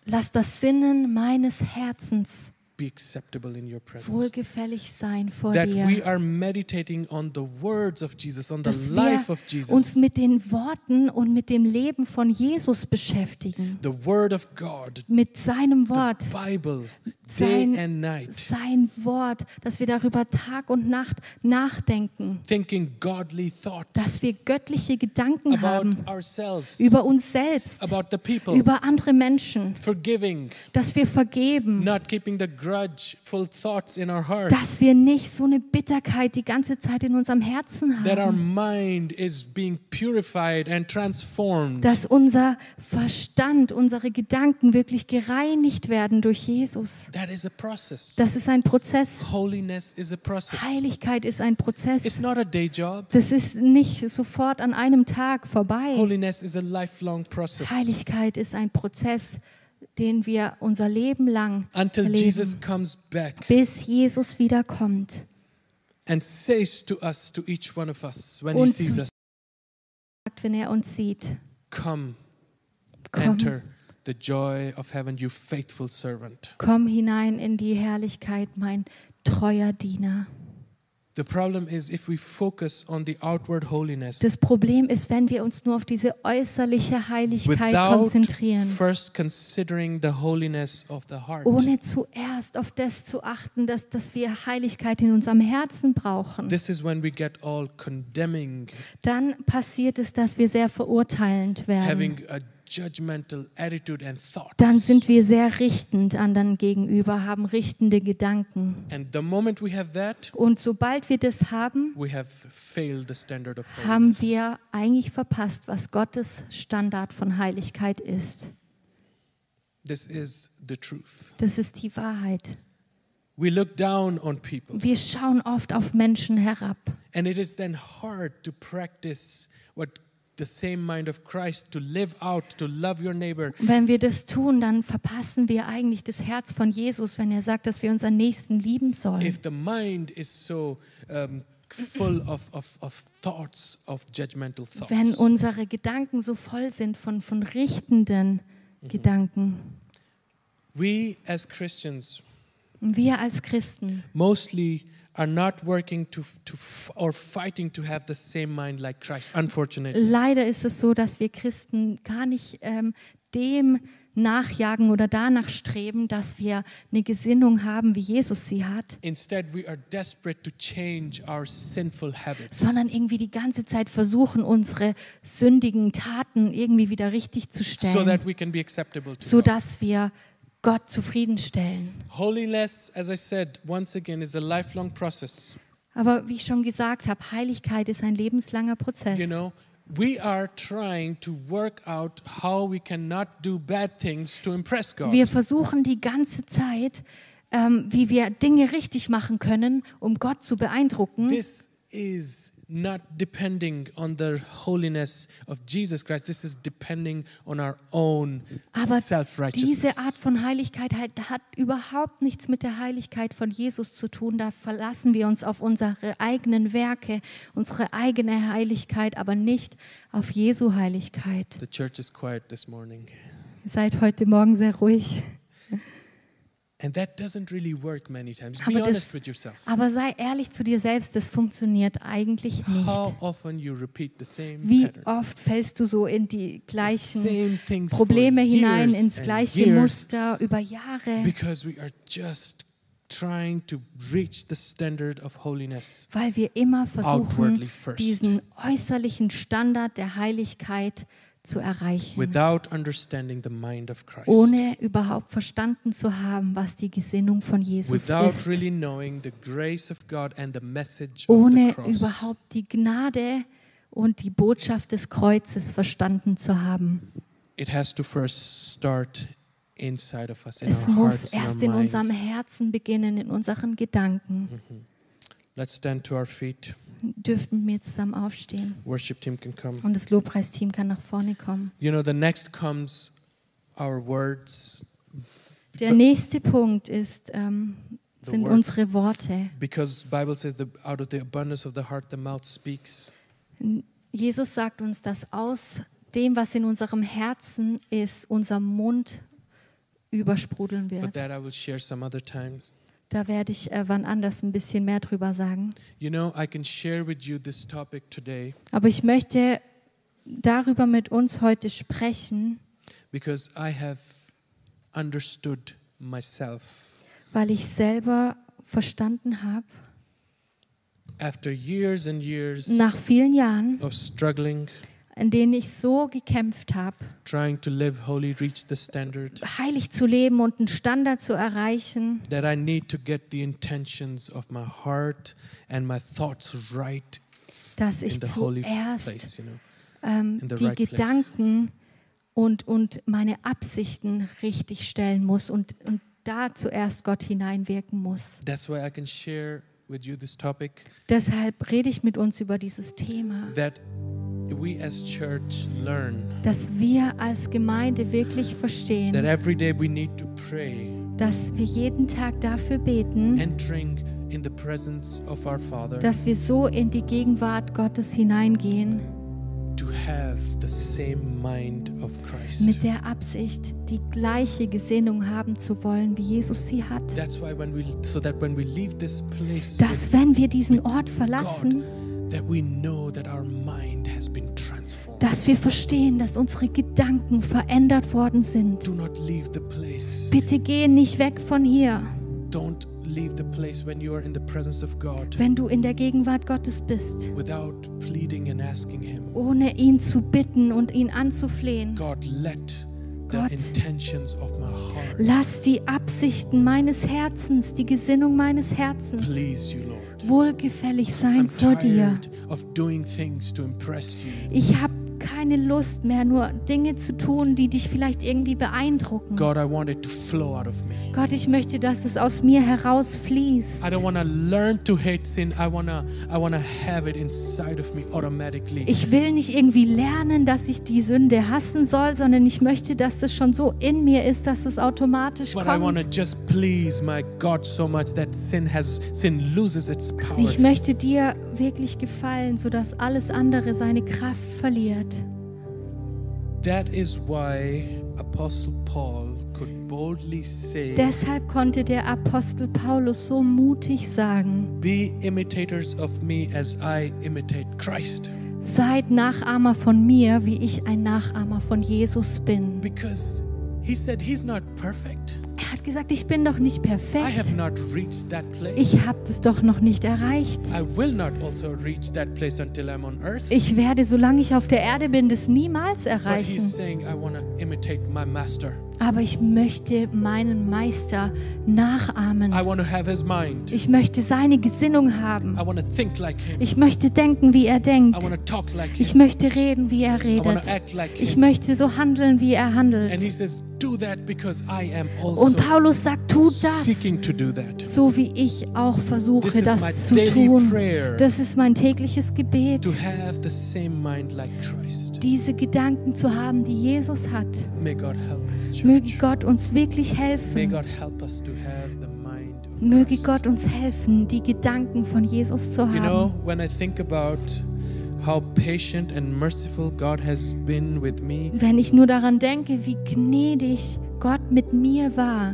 Lass das Sinnen meines Herzens be acceptable in your presence. wohlgefällig sein vor That we dir. are meditating on the words of Jesus, on the Dass life wir of uns Jesus, mit den Worten und mit dem Leben von Jesus beschäftigen. the Word of God, Mit seinem Wort. the Bible, day Sein- and night, Sein Wort, dass wir darüber Tag und Nacht nachdenken. thinking godly thoughts Dass wir göttliche Gedanken about haben ourselves, über uns selbst, about the people, über andere Menschen. forgiving, Dass wir vergeben. not keeping the Dass wir nicht so eine Bitterkeit die ganze Zeit in unserem Herzen that our haben. mind is being purified and transformed. Dass unser Verstand, unsere Gedanken wirklich gereinigt werden durch Jesus. Das ist ein Prozess. Heiligkeit ist ein Prozess. Das ist nicht sofort an einem Tag vorbei. Heiligkeit ist ein Prozess, den wir unser Leben lang Until erleben, Jesus comes back bis Jesus wiederkommt and says to us, to each one of us, when he Und sees zu- us, sagt, wenn er uns sieht. come, Komm, enter the joy of heaven, you faithful servant. komm hinein in die Herrlichkeit, mein treuer Diener. Das Problem ist, wenn wir uns nur auf diese äußerliche Heiligkeit konzentrieren, first considering the holiness of the heart. ohne zuerst auf das zu achten, dass, dass wir Heiligkeit in unserem Herzen brauchen. This is when we get all condemning, Dann passiert es, dass wir sehr verurteilend werden. Dann sind wir sehr richtend anderen gegenüber, haben richtende Gedanken. and the moment we have that, Und sobald wir das haben, we have failed the standard of haben wir eigentlich verpasst, was Gottes Standard von Heiligkeit ist. This is the truth. Das ist die Wahrheit. We look down on people, Wir schauen oft auf Menschen herab. and it is then hard to practice what the same mind of Christ to live out, to love your neighbor. Und wenn wir das tun, dann verpassen wir eigentlich das Herz von Jesus, wenn er sagt, dass wir unseren Nächsten lieben sollen. If the mind is so um, full of, of, of thoughts, of judgmental thoughts. Wenn unsere Gedanken so voll sind von, von richtenden Gedanken. we as Christians wir als Christen, mostly are not working to, to or fighting to have the same mind like Christ, unfortunately. leider ist es so, dass wir Christen gar nicht ähm, dem nachjagen oder danach streben, dass wir eine Gesinnung haben, wie Jesus sie hat, Instead, we are desperate to change our sinful habits sondern irgendwie die ganze Zeit versuchen, unsere sündigen Taten irgendwie wieder richtig zu so stellen, that we can be acceptable to God. sodass wir Gott zufriedenstellen. Holiness, as I said, once again, is a lifelong process. Aber wie ich schon gesagt habe, Heiligkeit ist ein lebenslanger Prozess. You know, we are trying to work out how we cannot do bad things to impress God. Wir versuchen die ganze Zeit, ähm, wie wir Dinge richtig machen können, um Gott zu beeindrucken. This is not depending on the holiness of Jesus Christ. This is depending on our own Aber diese Art von Heiligkeit hat, hat überhaupt nichts mit der Heiligkeit von Jesus zu tun. Da verlassen wir uns auf unsere eigenen Werke, unsere eigene Heiligkeit, aber nicht auf Jesu Heiligkeit. The church is quiet this morning. Seid heute Morgen sehr ruhig. And that doesn't really work many times. Aber Be das- honest with yourself. Aber sei ehrlich zu dir selbst, das funktioniert eigentlich How nicht. often you repeat the same Wie oft fällst du so in die gleichen Probleme hinein, ins gleiche Muster über Jahre? Because we are just trying to reach the standard of holiness. Weil wir immer versuchen, diesen äußerlichen Standard der Heiligkeit zu erreichen, Without understanding the mind of Christ. ohne überhaupt verstanden zu haben, was die Gesinnung von Jesus Without ist, really knowing the grace of God and the message of ohne the cross. überhaupt die Gnade und die Botschaft des Kreuzes verstanden zu haben. It has to first start inside of us, Es muss erst in unserem. Herzen beginnen, in unseren Gedanken. Let's stand to our feet. Dürften wir zusammen aufstehen Worship team can come. und das Lobpreisteam kann nach vorne kommen. You know, the next comes our words Der nächste Punkt ist, ähm, sind unsere Worte. because Bible says the, out of the abundance of the heart the mouth speaks. Jesus sagt uns, dass aus dem, was in unserem Herzen ist, unser Mund übersprudeln but wird. that I will share some other times. Da werde ich äh, wann anders ein bisschen mehr drüber sagen. You know, I can share with you this topic today Aber ich möchte darüber mit uns heute sprechen, because I have understood myself. weil ich selber verstanden habe, After years and years nach vielen Jahren, of struggling, in denen ich so gekämpft habe, trying to live holy, reach the standard, heilig zu leben und einen Standard zu erreichen, that I need to get the intentions of my heart and my thoughts right dass ich zuerst place, you know. ähm, die right place. Gedanken und, und meine Absichten richtig stellen muss und, und da zuerst Gott hineinwirken muss. That's why I can share with you this topic Deshalb rede ich mit uns über dieses Thema, that we as church learn dass wir als Gemeinde wirklich that verstehen, every day we need to pray, dass wir jeden Tag dafür beten, entering in the presence of our Father dass wir so in die Gegenwart Gottes hineingehen, to have the same mind of Christ. mit der Absicht, die gleiche Gesinnung haben zu wollen, wie Jesus sie hat. Dass wenn wir diesen Ort verlassen, with that we know that our mind has been transformed. dass wir verstehen, dass unsere Gedanken verändert worden sind. Do not leave the place. Bitte geh nicht weg von hier, Don't leave the place when you are in the presence of God wenn du in der Gegenwart Gottes bist, without pleading and asking Him. ohne ihn zu bitten und ihn anzuflehen. God, let the Gott. intentions of my heart Lass die Absichten meines Herzens, die Gesinnung meines Herzens please you, Lord. Wohlgefällig sein vor dir. Ich habe keine Lust mehr, nur Dinge zu tun, die dich vielleicht irgendwie beeindrucken. God, I want it to flow out of me. Gott, ich möchte, dass es aus mir herausfließt. I don't want to learn to hate sin. I want to I want to have it inside of me automatically. Ich will nicht irgendwie lernen, dass ich die Sünde hassen soll, sondern ich möchte, dass es schon so in mir ist, dass es automatisch But I want to kommt. just please my God so much that sin has sin loses its power. Ich möchte dir wirklich gefallen, sodass alles andere seine Kraft verliert. That is why Apostle Paul could boldly say, Deshalb konnte der Apostel Paulus so mutig sagen, "Be imitators of me as I imitate Christ." seid Nachahmer von mir, wie ich ein Nachahmer von Jesus bin. Because he said he's not perfect. Er hat gesagt, ich bin doch nicht perfekt. Ich habe das doch noch nicht erreicht. Also. Ich werde, solange ich auf der Erde bin, das niemals erreichen. saying. Aber ich möchte meinen Meister nachahmen. Ich möchte seine Gesinnung haben. Like. Ich möchte denken, wie er denkt. Like Ich möchte reden, wie er redet. like Ich möchte so handeln, wie er And he handelt. says, Do that because I am Und also Paulus sagt, tu das, seeking to do that. so wie ich auch versuche, das zu tun. Das ist mein tägliches Gebet, to have the same mind like Christ. diese Gedanken zu haben, die Jesus hat. May God help us, Möge. Gott uns wirklich May helfen. God help us to have the mind of Möge. Gott uns helfen, die Gedanken von Jesus zu You know, haben. When I think about how patient and merciful God has been with me, Wenn ich nur daran denke, wie gnädig Gott mit mir war,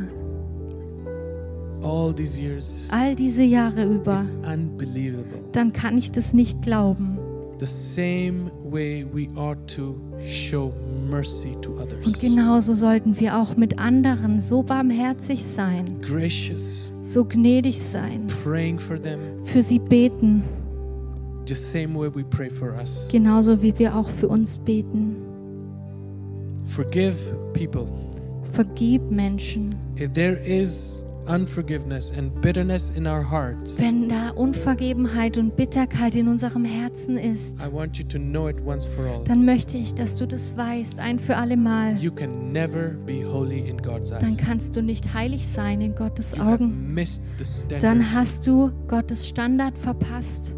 all these years, all diese Jahre über, it's unbelievable. dann kann ich das nicht glauben. The same way we ought to show mercy to others. Und genauso sollten wir auch mit anderen so barmherzig sein, Gracious, so gnädig sein, praying for them, für sie beten, genauso wie wir auch für uns beten. Forgive people. Vergib Menschen. If there is unforgiveness and bitterness in our hearts, Wenn da Unvergebenheit und Bitterkeit in unserem Herzen ist, I want you to know it once for all. dann möchte ich, dass du das weißt, ein für alle Mal. You can never be holy in God's Dann eyes. kannst du nicht heilig sein in Gottes You have Augen. missed the standard. Dann hast du Gottes Standard verpasst.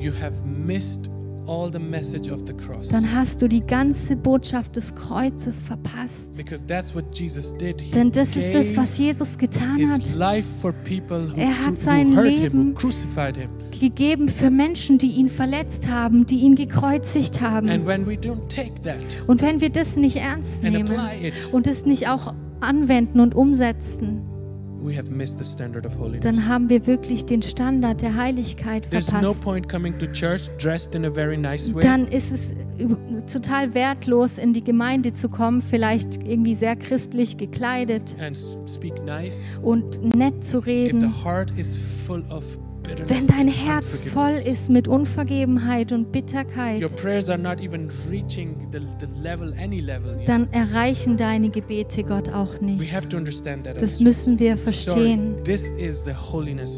You have missed all the message of the cross. Dann hast du die ganze Botschaft des Kreuzes verpasst. Because that's what Jesus did. He Denn das ist das, was Jesus getan hat. life for people who, Er hat who sein him, who Leben crucified him. Gegeben für Menschen, die ihn verletzt haben, die ihn gekreuzigt haben. And when we don't take that Und wenn wir das nicht ernst nehmen it, und es nicht auch anwenden und umsetzen, dann haben wir wirklich den Standard der Heiligkeit verpasst. Dann ist es total wertlos, in die Gemeinde zu kommen, vielleicht irgendwie sehr christlich gekleidet and s- speak nice und nett zu if reden. the heart is full of Wenn dein Herz voll ist mit Unvergebenheit und Bitterkeit, dann erreichen deine Gebete Gott auch nicht. Das as müssen wir verstehen.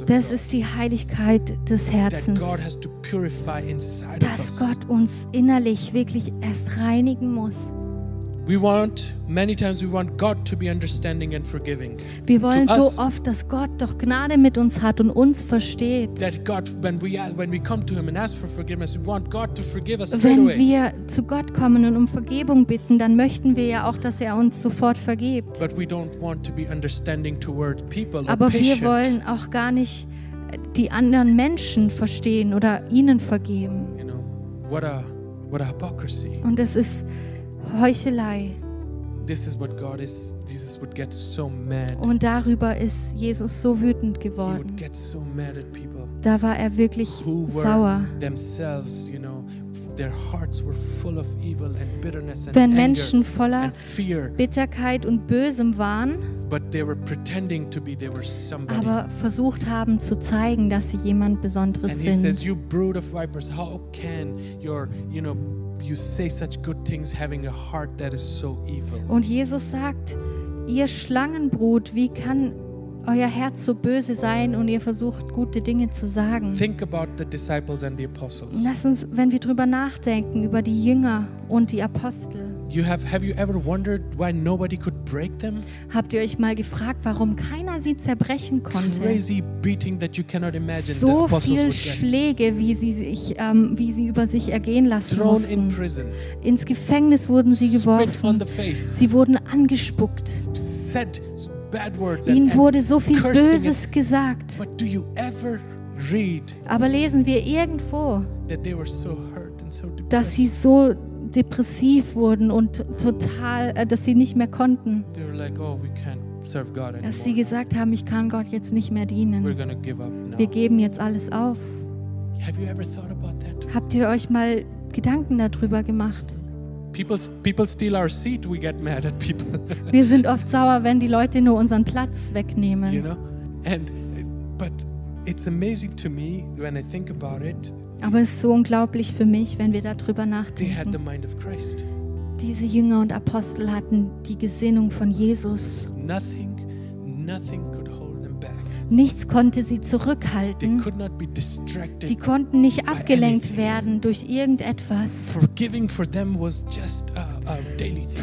Das ist die Heiligkeit des Herzens, dass. Gott uns innerlich wirklich erst reinigen muss. We want many times we want God to be understanding and forgiving. Wir wollen To so us. oft, dass Gott doch Gnade mit uns hat und uns versteht. That God, when we when we come to Him and ask for forgiveness, we want God to forgive us straight Wenn away. wir zu Gott kommen und um Vergebung bitten, dann möchten wir ja auch, dass er uns sofort vergibt. But we don't want to be understanding toward people or Aber wir wollen auch gar nicht die anderen Menschen verstehen oder ihnen vergeben. You know, what a what a hypocrisy. Und es ist Heuchelei. This is what God is. Jesus would get so mad. Und darüber ist Jesus so wütend He would geworden. get so mad at people Da war er wirklich who were sauer. themselves, you know, their hearts were full of evil and bitterness and Wenn Menschen voller Bitterkeit und Bösem waren, but they were pretending to be they were somebody. aber versucht haben zu zeigen, dass sie jemand and Besonderes sind. "You brood of vipers, how can your, you know, you say such good things having a heart that is so evil?" Und Jesus sagt, ihr Schlangenbrut, wie kann euer Herz so böse sein und ihr versucht gute Dinge zu sagen? Think about the disciples and the apostles. Lass uns, wenn wir drüber nachdenken, über die Jünger und die Apostel, You have have you ever wondered why nobody could break them? habt ihr euch mal gefragt, warum keiner sie zerbrechen konnte? Crazy beating that you cannot imagine. So apostles viel would get. Schläge, wie sie, sich, ähm, wie sie über sich ergehen lassen Thrown in mussten. prison, Ins Gefängnis wurden sie geworfen. Sie wurden angespuckt. said bad words, Ihnen and wurde so viel Böses gesagt. But do you ever read Aber lesen wir irgendwo, that they were so hurt and so dass sie so depressiv wurden und total, äh, dass sie nicht mehr konnten. "Oh, Dass sie gesagt haben, ich kann Gott jetzt nicht mehr dienen. gonna give up now." Wir geben jetzt alles auf. Habt ihr euch mal Gedanken darüber gemacht? Wir sind oft sauer, wenn die Leute nur unseren Platz wegnehmen. you know, and but it's amazing to me when I think about it. Aber es ist so unglaublich für mich, wenn wir darüber They had the nachdenken. mind of Christ. Diese Jünger und Apostel hatten die Gesinnung von Jesus. Nothing, nothing Nichts konnte sie zurückhalten. Sie konnten nicht abgelenkt werden durch irgendetwas.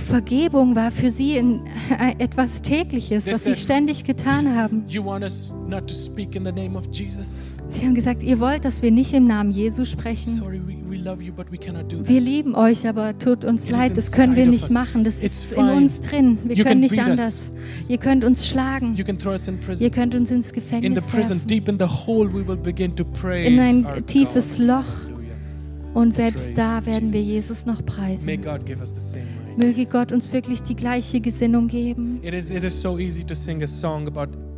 Vergebung war für sie [LAUGHS] etwas Tägliches, was sie ständig getan haben. Sie haben gesagt, ihr wollt, dass wir nicht im Namen Jesu sprechen. Wir lieben euch, aber tut uns leid, das können wir nicht machen. Das ist in uns drin. Wir können nicht anders. Ihr könnt uns schlagen. Ihr könnt uns ins Gefängnis werfen. in ein tiefes. Loch. Und selbst da werden wir Jesus. Noch preisen. Möge Gott uns wirklich die gleiche Gesinnung geben. It is, it is so easy to sing a song about.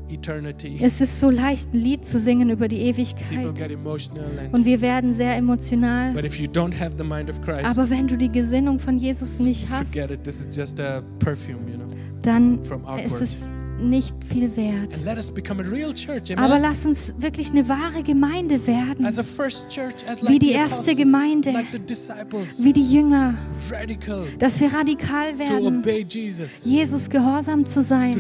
Es ist so leicht, ein Lied zu singen über die Ewigkeit. Und wir werden sehr emotional. Aber wenn du die Gesinnung von Jesus nicht hast, dann ist es nicht viel wert. Aber lass uns wirklich eine wahre Gemeinde werden, As a first church, as Wie die erste Gemeinde. wie die Jünger, dass wir radikal werden, Jesus, gehorsam zu sein,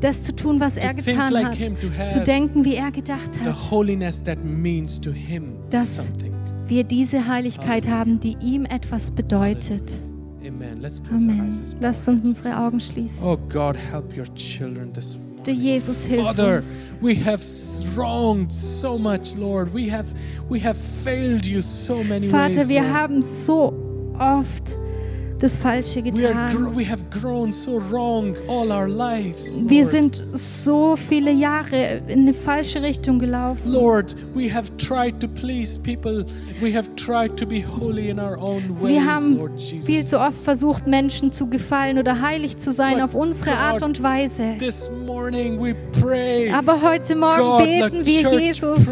das zu tun, was er getan hat, zu denken, wie er gedacht the hat. holiness that means to Him Das- something. Wir diese Heiligkeit haben, die ihm etwas bedeutet. Amen. Let's close our Amen. eyes this Lasst uns unsere Augen schließen. Oh God, help your children this morning. Jesus hilf Father, uns. we have wronged so much, Lord. We have we have failed you so many Vater, ways. wir Lord. haben so oft das Falsche getan. gr- we have grown so wrong all our lives. Wir sind so viele Jahre in eine falsche Richtung gelaufen. Lord, we have tried to please people. We have tried to be holy in our own ways, Wir haben viel zu oft versucht, Menschen zu gefallen oder heilig zu sein auf unsere Art und Weise. This morning we pray. Aber heute Morgen beten wir Jesus.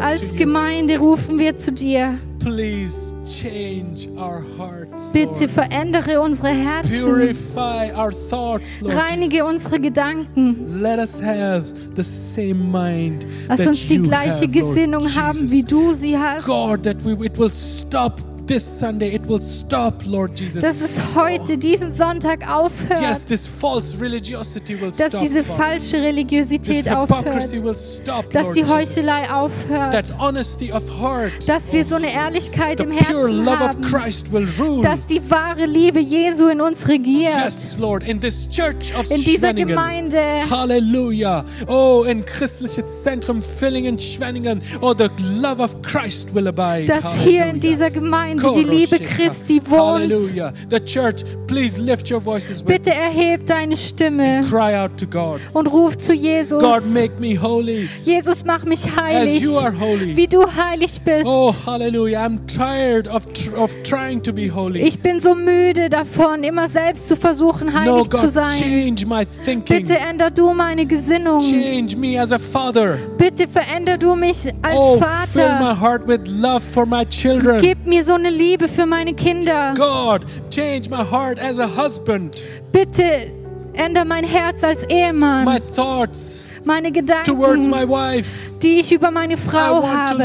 Als. Gemeinde rufen wir zu dir. Please change our hearts, Bitte Lord. verändere unsere Herzen. Purify our thoughts, Lord. Reinige unsere Gedanken. Let us have the same mind Lass uns die gleiche have, Lord Gesinnung haben, Jesus. wie du sie hast. God, that we it will stop this Sunday. It will stop, Lord Jesus. Dass es heute, diesen Sonntag yes, aufhört. this false religiosity will Dass stop. diese falsche this Religiosität aufhört. will stop, Dass Lord die Jesus. Heuchelei aufhört. That honesty of heart, Dass wir so eine Ehrlichkeit the im pure Herzen love of haben. Christ will rule. Dass die wahre Liebe Jesu in uns regiert. Yes, Lord, in this church of In dieser. Gemeinde. Halleluja. Oh, in christliches Zentrum Villingen, Schwenningen. Oh, the love of Christ will abide. Dass hier in Halleluja. dieser Gemeinde die Liebe Christi wohnt. Hallelujah. The church, please lift your voices with Bitte erheb deine Stimme cry out to God. und ruf zu Jesus. God, make me holy Jesus, mach mich as heilig, you are holy. wie du heilig bist. Oh, hallelujah. I'm tired of, of trying to be holy. Ich bin so müde davon, immer selbst zu versuchen, no, heilig zu God, sein. change my thinking. Bitte änder du meine Gesinnung. Change me as a father. Bitte veränder du mich als Oh, fill my Vater. heart with love for my children. Gib mir so eine Liebe für meine Kinder. God, change my heart as a husband. Bitte änder mein Herz als Ehemann. My thoughts meine towards my Gedanken, wife. die ich über meine I Frau habe.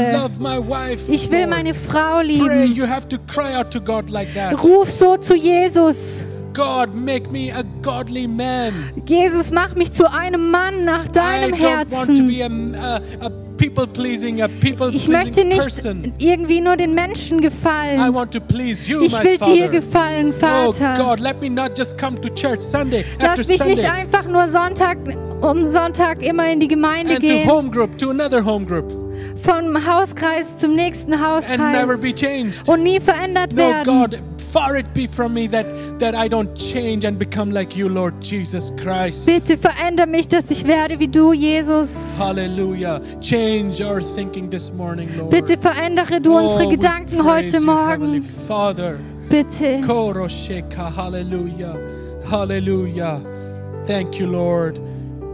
Ich will Lord. meine Frau Pray, lieben. you have to cry out to God like that. Ruf so zu Jesus. God, make me a godly man. Jesus, mach mich zu einem Mann nach I deinem don't want to be Herzen. a, a, a Ich möchte nicht irgendwie nur den Menschen I gefallen. want to please you, Ich will dir gefallen, Oh Vater. God, let me not just come to church Sunday after Lass mich nicht Sunday einfach nur Sonntag um Sonntag immer in die Gemeinde and to gehen, home group, to another home group, vom Hauskreis zum nächsten and never be Hauskreis changed. und nie verändert No, werden. God, far it be from me that, that I don't change and become like you, Lord Jesus Christ. Bitte veränder mich, dass ich werde wie du, Jesus. Hallelujah. Change our thinking this morning, Lord. Bitte verändere du unsere Oh, we Gedanken heute you, Morgen. Father. Bitte. Korosheka. Hallelujah. Hallelujah. Thank you, Lord.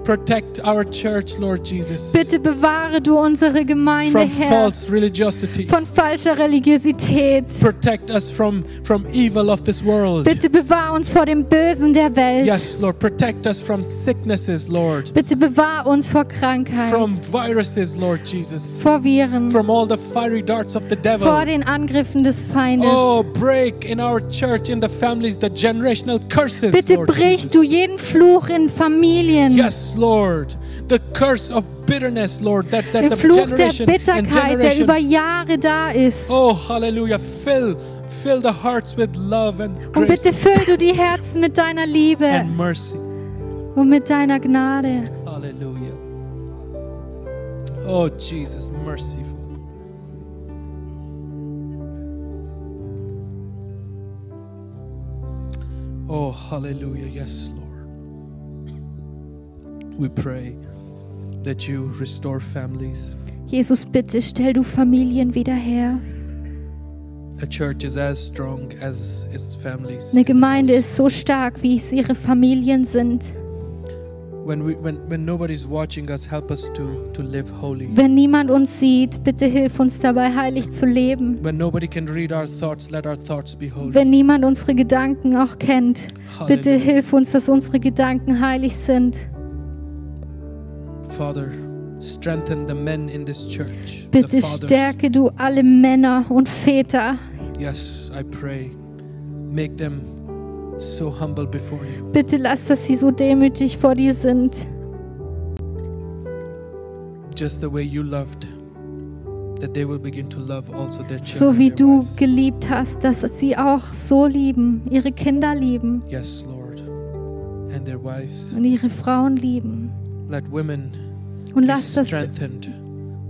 Protect our church, Lord Jesus, Bitte bewahre du unsere Gemeinde, from Herr, false religiosity. von falscher Religiosität. Protect us from, from evil of this world. Bitte bewahr uns vor dem Bösen der Welt. Yes, Lord. Protect us from sicknesses, Lord. Bitte bewahr uns vor Krankheit, From viruses, Lord Jesus. vor Viren, From all the fiery darts of the vor devil. den Angriffen des Feindes. Oh, break in our church, in the families, the generational curses, Bitte Lord brich Jesus. du jeden Fluch in Familien. Yes, Lord. The curse of bitterness, Lord, that, that the Fluch der generation Bitterkeit, der über. Jahre da ist. Oh, hallelujah. Fill, fill the hearts with love and Und grace bitte füll du die Herzen mit deiner Liebe and mercy. und mit deiner Gnade. Hallelujah. Oh, Jesus, merciful. Oh, hallelujah. Yes, Lord. We pray that you restore families. Jesus, bitte stell du Familien wieder her. A church is as strong as its families. Eine Gemeinde ist so stark, wie es ihre Familien sind. When, we, when, when nobody's watching us, help us to, to live holy. Wenn niemand uns sieht, bitte hilf uns dabei, heilig zu leben. When nobody can read our thoughts, let our thoughts be holy. Wenn niemand unsere Gedanken auch kennt, bitte Hallelujah. hilf uns, dass unsere Gedanken heilig sind. Father, strengthen the men in this church. Bitte stärke du alle Männer und Väter. Yes, I pray. Make them so humble before you. Bitte lass, dass sie so demütig vor dir sind. Just the way you loved. That they will begin to love also their children. So wie du wives. geliebt hast, dass sie auch so lieben, ihre Kinder lieben Yes, Lord. And their wives. und ihre Frauen lieben. Let women Und lass das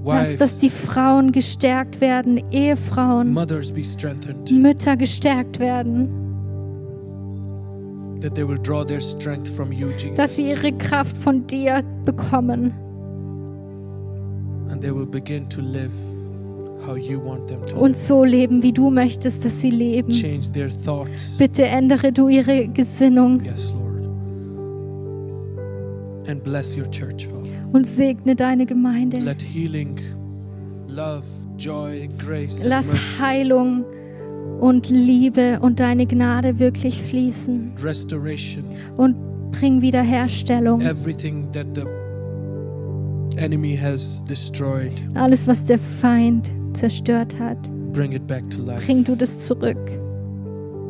Lass, dass die Frauen gestärkt werden, Ehefrauen, Mütter gestärkt werden, dass sie ihre Kraft von dir bekommen and they will begin to live how you want them to und so leben, wie du möchtest, dass sie leben. Change their thoughts. Bitte ändere du ihre Gesinnung Yes, Lord. And bless your church, Father. Und segne deine Gemeinde. Let healing, love, joy, grace, Lass Heilung und Liebe und deine Gnade wirklich fließen restoration, und bring Wiederherstellung. everything that the enemy has destroyed, Alles, was der Feind zerstört hat, bring it back to life. bring du das zurück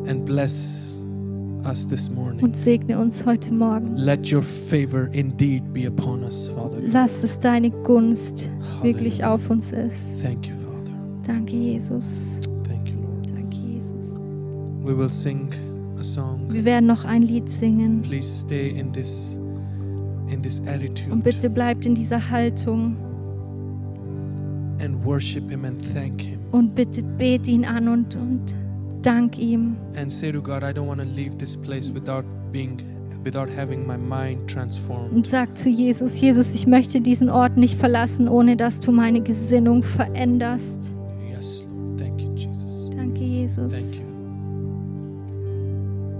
And bless us this morning. und segne uns heute Morgen. Let your favor indeed be upon us, Father. Lass es deine Gunst wirklich Hallelujah. auf uns ist. Thank you, Father. Danke, Jesus. Thank you, Lord. Danke, Jesus. We will sing a song. Wir werden noch ein Lied singen. Please stay in this in this attitude Und bitte bleibt in dieser Haltung and worship him and thank him und bitte bet ihn an und, und dank ihm. and say to God, I don't want to leave this place without being without having my mind Und transformed. sag zu Jesus, Jesus, ich möchte diesen Ort nicht verlassen, ohne dass du meine Gesinnung veränderst. Yes, Lord. Thank you, Jesus. Danke, Jesus. Thank you.